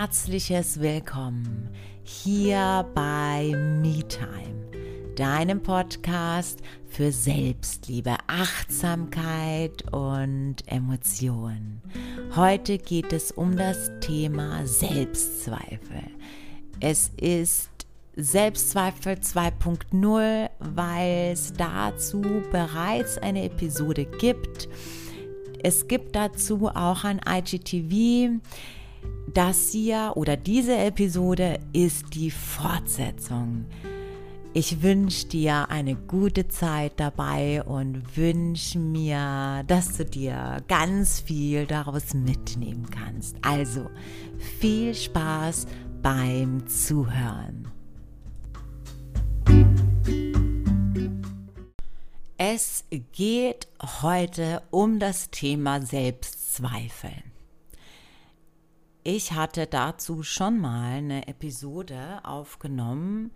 herzliches Willkommen hier bei MeTime, deinem Podcast für Selbstliebe, Achtsamkeit und Emotionen. Heute geht es um das Thema Selbstzweifel. Es ist Selbstzweifel 2.0, weil es dazu bereits eine Episode gibt. Es gibt dazu auch ein IGTV. Das hier oder diese Episode ist die Fortsetzung. Ich wünsche dir eine gute Zeit dabei und wünsche mir, dass du dir ganz viel daraus mitnehmen kannst. Also viel Spaß beim Zuhören. Es geht heute um das Thema Selbstzweifel. Ich hatte dazu schon mal eine Episode aufgenommen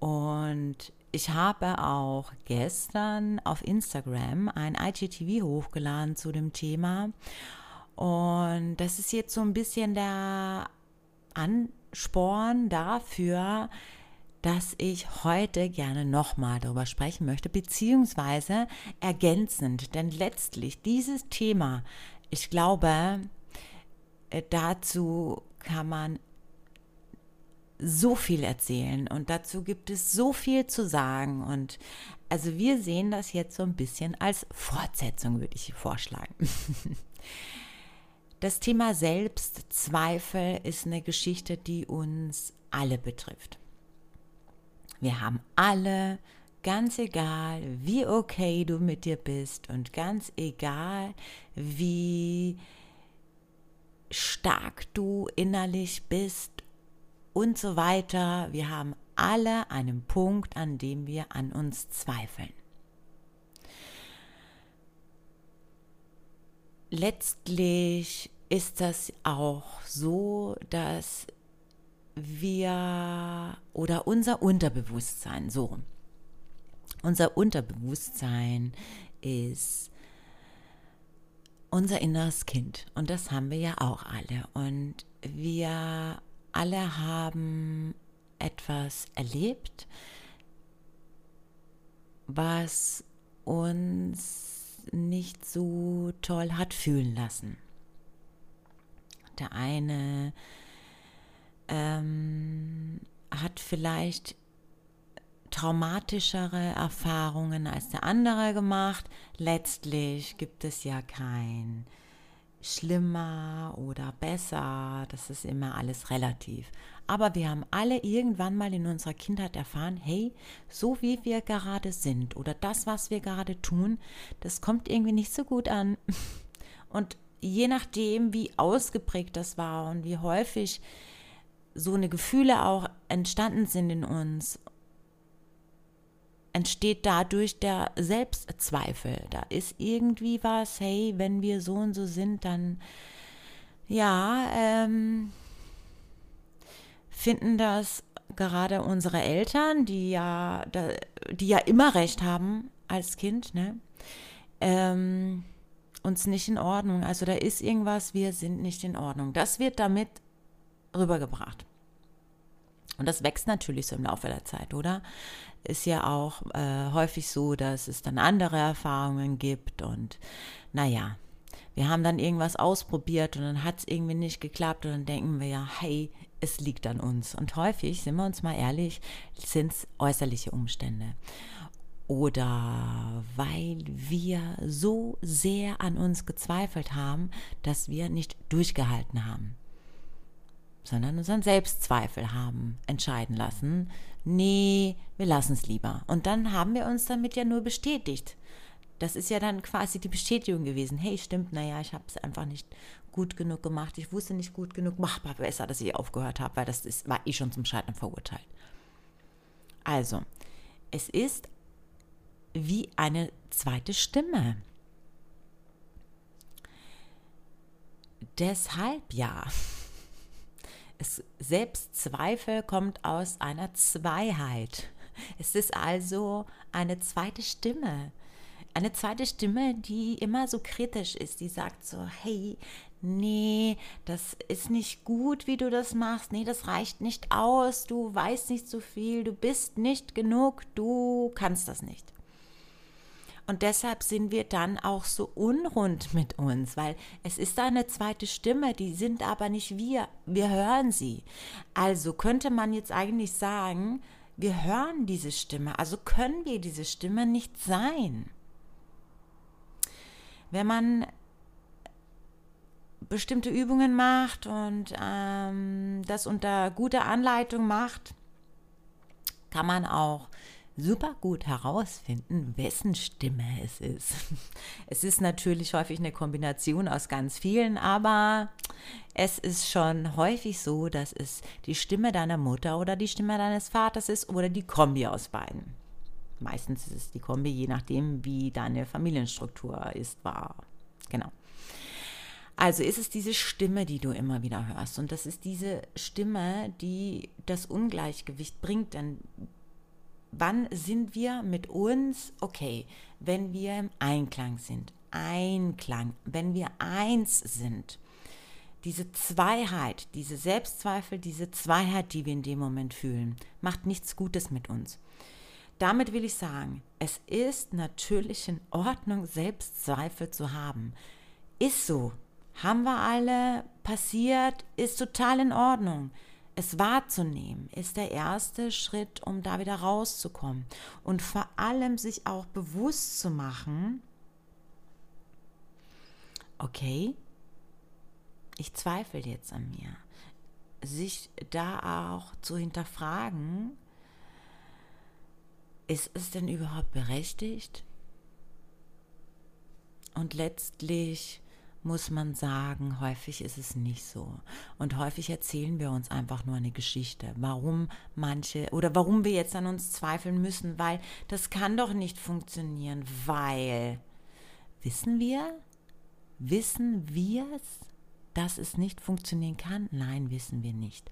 und ich habe auch gestern auf Instagram ein IGTV hochgeladen zu dem Thema. Und das ist jetzt so ein bisschen der Ansporn dafür, dass ich heute gerne nochmal darüber sprechen möchte, beziehungsweise ergänzend. Denn letztlich dieses Thema, ich glaube, dazu kann man so viel erzählen und dazu gibt es so viel zu sagen und also wir sehen das jetzt so ein bisschen als Fortsetzung, würde ich vorschlagen. Das Thema Selbstzweifel ist eine Geschichte, die uns alle betrifft. Wir haben alle, ganz egal, wie okay du mit dir bist und ganz egal, wie stark du innerlich bist und so weiter. Wir haben alle einen Punkt, an dem wir an uns zweifeln. Letztlich ist das auch so, dass wir oder unser Unterbewusstsein, so, unser Unterbewusstsein ist unser inneres Kind. Und das haben wir ja auch alle. Und wir alle haben etwas erlebt, was uns nicht so toll hat fühlen lassen. Der eine ähm, hat vielleicht traumatischere Erfahrungen als der andere gemacht. Letztlich gibt es ja kein schlimmer oder besser, das ist immer alles relativ. Aber wir haben alle irgendwann mal in unserer Kindheit erfahren, hey, so wie wir gerade sind oder das, was wir gerade tun, das kommt irgendwie nicht so gut an. Und je nachdem, wie ausgeprägt das war und wie häufig so eine Gefühle auch entstanden sind in uns entsteht dadurch der Selbstzweifel. Da ist irgendwie was, hey, wenn wir so und so sind, dann ja, ähm, finden das gerade unsere Eltern, die ja, die ja immer recht haben als Kind, ne? Ähm, uns nicht in Ordnung. Also da ist irgendwas, wir sind nicht in Ordnung. Das wird damit rübergebracht. Und das wächst natürlich so im Laufe der Zeit, oder? Ist ja auch äh, häufig so, dass es dann andere Erfahrungen gibt und naja, wir haben dann irgendwas ausprobiert und dann hat es irgendwie nicht geklappt und dann denken wir ja, hey, es liegt an uns. Und häufig, sind wir uns mal ehrlich, sind es äußerliche Umstände. Oder weil wir so sehr an uns gezweifelt haben, dass wir nicht durchgehalten haben sondern unseren Selbstzweifel haben entscheiden lassen. Nee, wir lassen es lieber. Und dann haben wir uns damit ja nur bestätigt. Das ist ja dann quasi die Bestätigung gewesen. Hey, stimmt, naja, ich habe es einfach nicht gut genug gemacht. Ich wusste nicht gut genug. Machbar besser, dass ich aufgehört habe, weil das ist, war eh schon zum Scheitern verurteilt. Also, es ist wie eine zweite Stimme. Deshalb ja. Es, Selbstzweifel kommt aus einer Zweiheit. Es ist also eine zweite Stimme. Eine zweite Stimme, die immer so kritisch ist, die sagt so, hey, nee, das ist nicht gut, wie du das machst, nee, das reicht nicht aus, du weißt nicht so viel, du bist nicht genug, du kannst das nicht. Und deshalb sind wir dann auch so unrund mit uns, weil es ist eine zweite Stimme, die sind aber nicht wir, wir hören sie. Also könnte man jetzt eigentlich sagen, wir hören diese Stimme, also können wir diese Stimme nicht sein. Wenn man bestimmte Übungen macht und ähm, das unter guter Anleitung macht, kann man auch super gut herausfinden, wessen Stimme es ist. Es ist natürlich häufig eine Kombination aus ganz vielen, aber es ist schon häufig so, dass es die Stimme deiner Mutter oder die Stimme deines Vaters ist oder die Kombi aus beiden. Meistens ist es die Kombi, je nachdem, wie deine Familienstruktur ist, war. Genau. Also ist es diese Stimme, die du immer wieder hörst. Und das ist diese Stimme, die das Ungleichgewicht bringt. Denn wann sind wir mit uns okay, wenn wir im Einklang sind? Einklang, wenn wir eins sind. Diese Zweiheit, diese Selbstzweifel, diese Zweiheit, die wir in dem Moment fühlen, macht nichts Gutes mit uns. Damit will ich sagen, es ist natürlich in Ordnung, Selbstzweifel zu haben. Ist so, haben wir alle passiert, ist total in Ordnung. Es wahrzunehmen ist der erste Schritt, um da wieder rauszukommen. Und vor allem sich auch bewusst zu machen, okay, ich zweifle jetzt an mir. Sich da auch zu hinterfragen, ist es denn überhaupt berechtigt? Und letztlich muss man sagen, häufig ist es nicht so. Und häufig erzählen wir uns einfach nur eine Geschichte, warum manche oder warum wir jetzt an uns zweifeln müssen, weil das kann doch nicht funktionieren, weil wissen wir, wissen wir es, dass es nicht funktionieren kann? Nein, wissen wir nicht.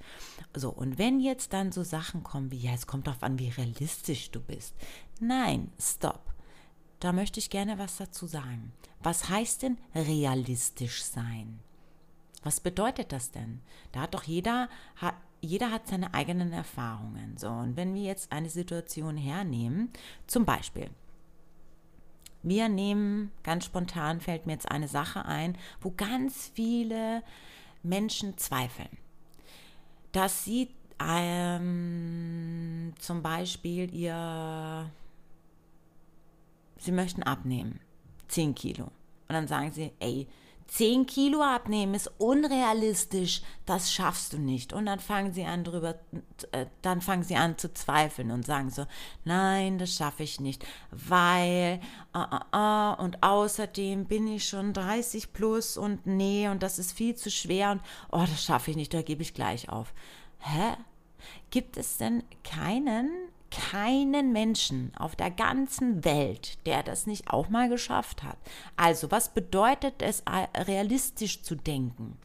So, und wenn jetzt dann so Sachen kommen wie, ja, es kommt darauf an, wie realistisch du bist. Nein, stopp. Da möchte ich gerne was dazu sagen. Was heißt denn realistisch sein? Was bedeutet das denn? Da hat doch jeder, jeder hat seine eigenen Erfahrungen. So, und wenn wir jetzt eine Situation hernehmen, zum Beispiel, wir nehmen, ganz spontan fällt mir jetzt eine Sache ein, wo ganz viele Menschen zweifeln. Dass sie ähm, zum Beispiel ihr sie möchten abnehmen. 10 Kilo. Und dann sagen sie, ey, 10 Kilo abnehmen ist unrealistisch, das schaffst du nicht. Und dann fangen sie an drüber, äh, dann fangen sie an zu zweifeln und sagen so, nein, das schaffe ich nicht, weil, uh, uh, uh, und außerdem bin ich schon 30 plus und nee, und das ist viel zu schwer und, oh, das schaffe ich nicht, da gebe ich gleich auf. Hä? Gibt es denn keinen keinen Menschen auf der ganzen Welt, der das nicht auch mal geschafft hat. Also, was bedeutet es, realistisch zu denken?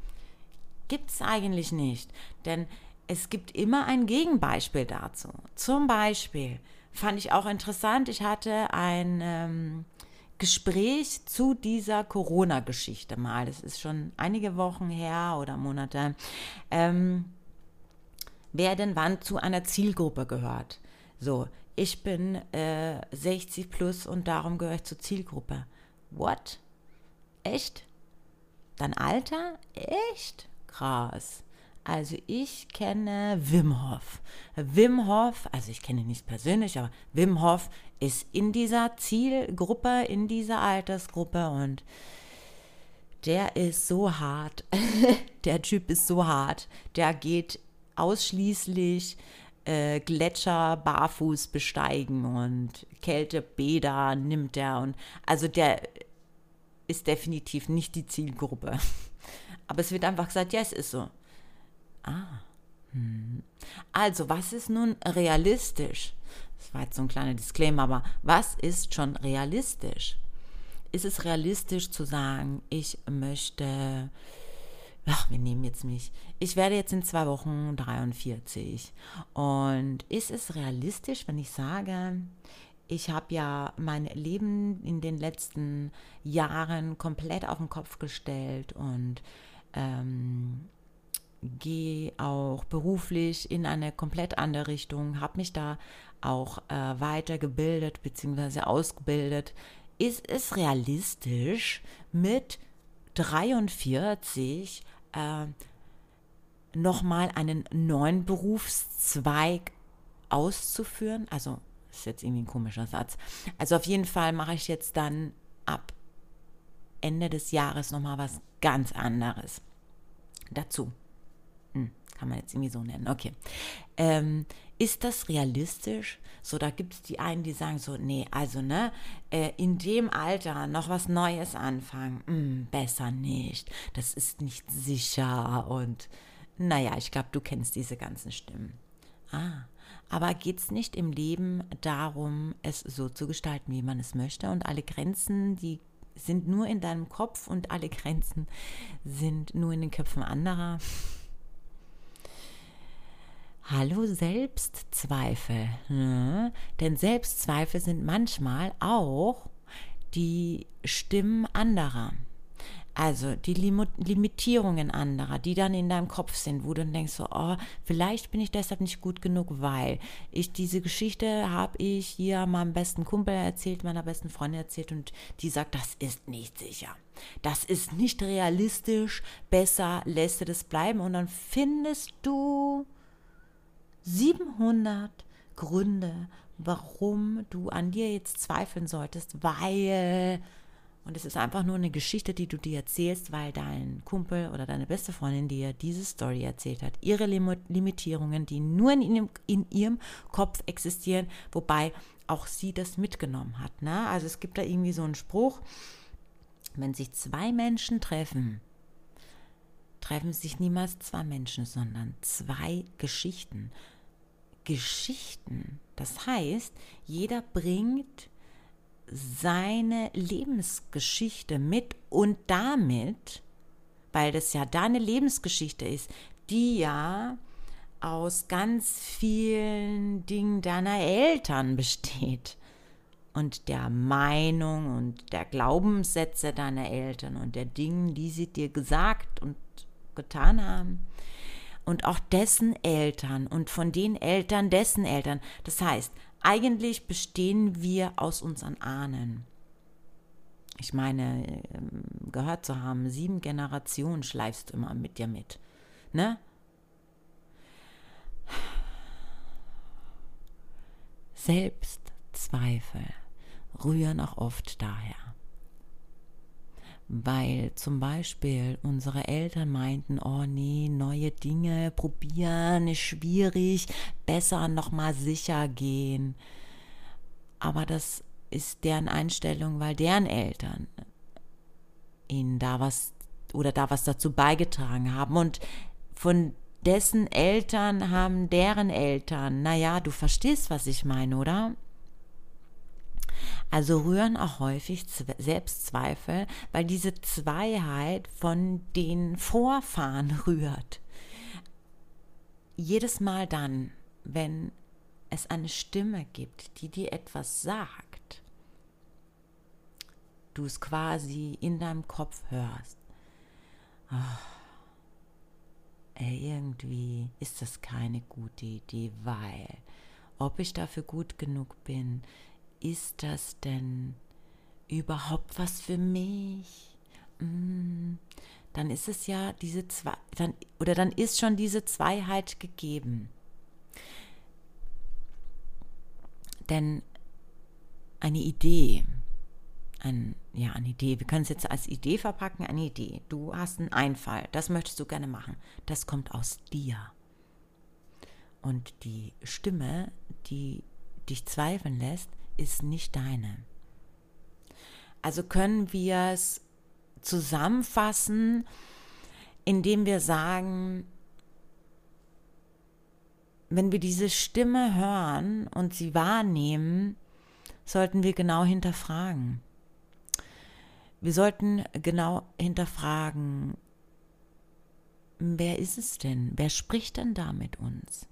Gibt es eigentlich nicht, denn es gibt immer ein Gegenbeispiel dazu. Zum Beispiel fand ich auch interessant, ich hatte ein ähm, Gespräch zu dieser Corona-Geschichte mal. Das ist schon einige Wochen her oder Monate. Ähm, wer denn wann zu einer Zielgruppe gehört. So, ich bin äh, 60 plus und darum gehöre ich zur Zielgruppe. What? Echt? Dein Alter? Echt? Krass. Also ich kenne Wim Hof. Wim Hof, also ich kenne ihn nicht persönlich, aber Wim Hof ist in dieser Zielgruppe, in dieser Altersgruppe und der ist so hart. der Typ ist so hart. Der geht ausschließlich äh, Gletscher barfuß besteigen und Kältebäder nimmt er und also der ist definitiv nicht die Zielgruppe. Aber es wird einfach gesagt, ja, es ist so. Ah. Hm. Also, was ist nun realistisch? Das war jetzt so ein kleiner Disclaimer, aber was ist schon realistisch? Ist es realistisch zu sagen, ich möchte ach, wir nehmen jetzt mich. Ich werde jetzt in zwei Wochen 43. Und ist es realistisch, wenn ich sage, ich habe ja mein Leben in den letzten Jahren komplett auf den Kopf gestellt und ähm, gehe auch beruflich in eine komplett andere Richtung, habe mich da auch äh, weitergebildet bzw. ausgebildet. Ist es realistisch mit 43 äh, nochmal einen neuen Berufszweig auszuführen? Also ist jetzt irgendwie ein komischer Satz. Also auf jeden Fall mache ich jetzt dann ab Ende des Jahres nochmal was ganz anderes dazu. Hm, kann man jetzt irgendwie so nennen. Okay. Ähm, ist das realistisch? So, da gibt es die einen, die sagen so, nee, also ne, äh, in dem Alter noch was Neues anfangen, mh, hm, besser nicht. Das ist nicht sicher und naja, ich glaube, du kennst diese ganzen Stimmen. Ah, aber geht es nicht im Leben darum, es so zu gestalten, wie man es möchte? Und alle Grenzen, die sind nur in deinem Kopf und alle Grenzen sind nur in den Köpfen anderer. Hallo Selbstzweifel. Ne? Denn Selbstzweifel sind manchmal auch die Stimmen anderer. Also die Lim Limitierungen anderer, die dann in deinem Kopf sind, wo du dann denkst, so, oh, vielleicht bin ich deshalb nicht gut genug, weil ich diese Geschichte habe ich hier meinem besten Kumpel erzählt, meiner besten Freundin erzählt und die sagt, das ist nicht sicher. Das ist nicht realistisch, besser lässt du das bleiben und dann findest du 700 Gründe, warum du an dir jetzt zweifeln solltest, weil und es ist einfach nur eine Geschichte, die du dir erzählst, weil dein Kumpel oder deine beste Freundin dir diese Story erzählt hat. Ihre Limitierungen, die nur in, ihrem, in ihrem Kopf existieren, wobei auch sie das mitgenommen hat. Ne? Also es gibt da irgendwie so einen Spruch, wenn sich zwei Menschen treffen, treffen sich niemals zwei Menschen, sondern zwei Geschichten. Geschichten. Das heißt, jeder bringt seine Lebensgeschichte mit und damit, weil das ja deine Lebensgeschichte ist, die ja aus ganz vielen Dingen deiner Eltern besteht und der Meinung und der Glaubenssätze deiner Eltern und der Dinge, die sie dir gesagt und getan haben und auch dessen Eltern und von den Eltern dessen Eltern. Das heißt, eigentlich bestehen wir aus unseren Ahnen. Ich meine, ähm, gehört zu haben, sieben Generationen schleifst du immer mit dir mit. Ne? Selbstzweifel rühren auch oft daher weil zum Beispiel unsere Eltern meinten, oh nee, neue Dinge probieren ist schwierig, besser nochmal sicher gehen. Aber das ist deren Einstellung, weil deren Eltern ihnen da was oder da was dazu beigetragen haben und von dessen Eltern haben deren Eltern, naja, du verstehst, was ich meine, oder? Also rühren auch häufig Selbstzweifel, weil diese Zweiheit von den Vorfahren rührt. Jedes Mal dann, wenn es eine Stimme gibt, die dir etwas sagt, du es quasi in deinem Kopf hörst, oh, ey, irgendwie ist das keine gute Idee, weil ob ich dafür gut genug bin, ist das denn überhaupt was für mich? Mm, dann ist es ja diese zwei, dann, oder dann ist schon diese Zweiheit gegeben. Denn eine Idee, ein, ja, eine Idee, wir können es jetzt als Idee verpacken, eine Idee. Du hast einen Einfall, das möchtest du gerne machen. Das kommt aus dir. Und die Stimme, die dich zweifeln lässt, ist nicht deine. Also können wir es zusammenfassen, indem wir sagen, wenn wir diese Stimme hören und sie wahrnehmen, sollten wir genau hinterfragen. Wir sollten genau hinterfragen, wer ist es denn? Wer spricht denn da mit uns?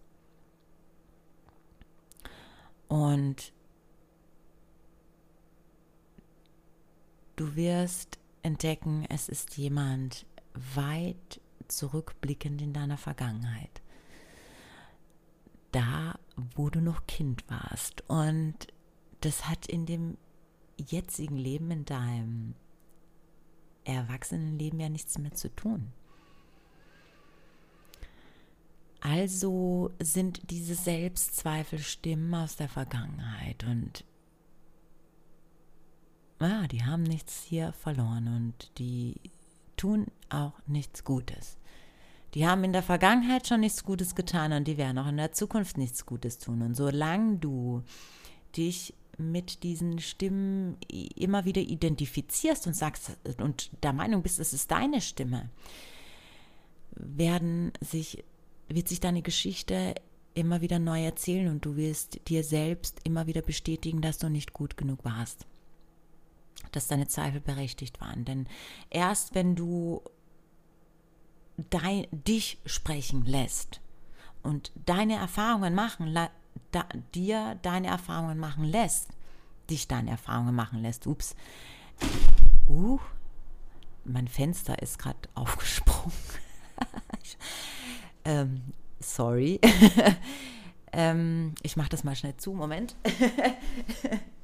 Und du wirst entdecken, es ist jemand weit zurückblickend in deiner Vergangenheit. Da, wo du noch Kind warst. Und das hat in dem jetzigen Leben, in deinem Erwachsenenleben ja nichts mehr zu tun. Also sind diese Selbstzweifel Stimmen aus der Vergangenheit und ja, die haben nichts hier verloren und die tun auch nichts Gutes. Die haben in der Vergangenheit schon nichts Gutes getan und die werden auch in der Zukunft nichts Gutes tun. Und solange du dich mit diesen Stimmen immer wieder identifizierst und sagst und der Meinung bist, es ist deine Stimme, werden sich, wird sich deine Geschichte immer wieder neu erzählen und du wirst dir selbst immer wieder bestätigen, dass du nicht gut genug warst dass deine Zweifel berechtigt waren. Denn erst wenn du dein, dich sprechen lässt und deine Erfahrungen machen, da, dir deine Erfahrungen machen lässt, dich deine Erfahrungen machen lässt, ups, uh, mein Fenster ist gerade aufgesprungen. ähm, sorry. ähm, ich mache das mal schnell zu, Moment.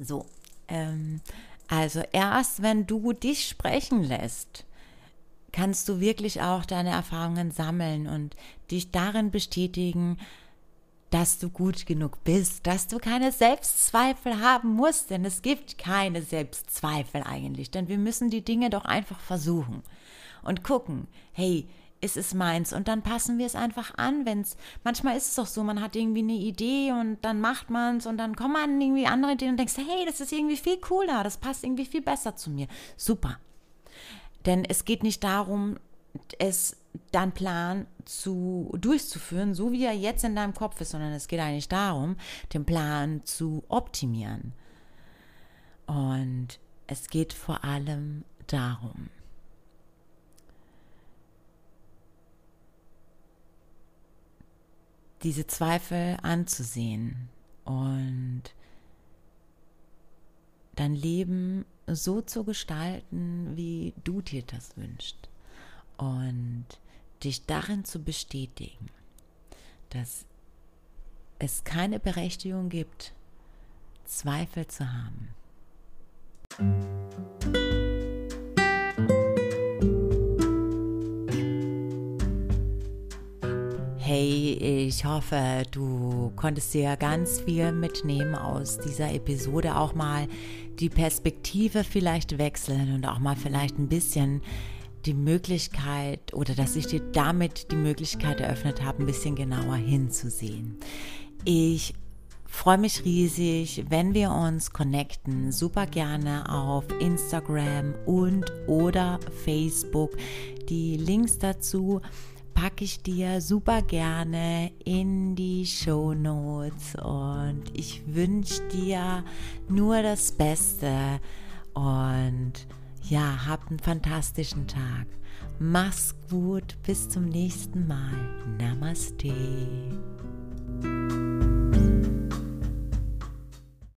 So, ähm, also erst wenn du dich sprechen lässt, kannst du wirklich auch deine Erfahrungen sammeln und dich darin bestätigen, dass du gut genug bist, dass du keine Selbstzweifel haben musst, denn es gibt keine Selbstzweifel eigentlich, denn wir müssen die Dinge doch einfach versuchen und gucken, hey, ist es meins und dann passen wir es einfach an, wenn es manchmal ist es doch so, man hat irgendwie eine Idee und dann macht man es und dann kommen man irgendwie andere Ideen und denkst, hey, das ist irgendwie viel cooler, das passt irgendwie viel besser zu mir. Super. Denn es geht nicht darum, es dein Plan zu durchzuführen, so wie er jetzt in deinem Kopf ist, sondern es geht eigentlich darum, den Plan zu optimieren. Und es geht vor allem darum, diese Zweifel anzusehen und dein Leben so zu gestalten, wie du dir das wünschst. Und dich darin zu bestätigen, dass es keine Berechtigung gibt, Zweifel zu haben. Hey, ich hoffe, du konntest dir ganz viel mitnehmen aus dieser Episode, auch mal die Perspektive vielleicht wechseln und auch mal vielleicht ein bisschen die Möglichkeit oder dass ich dir damit die Möglichkeit eröffnet habe, ein bisschen genauer hinzusehen. Ich freue mich riesig, wenn wir uns connecten. Super gerne auf Instagram und oder Facebook. Die Links dazu packe ich dir super gerne in die Show Notes und ich wünsche dir nur das Beste und ja, hab einen fantastischen Tag. Mach's gut, bis zum nächsten Mal. Namaste.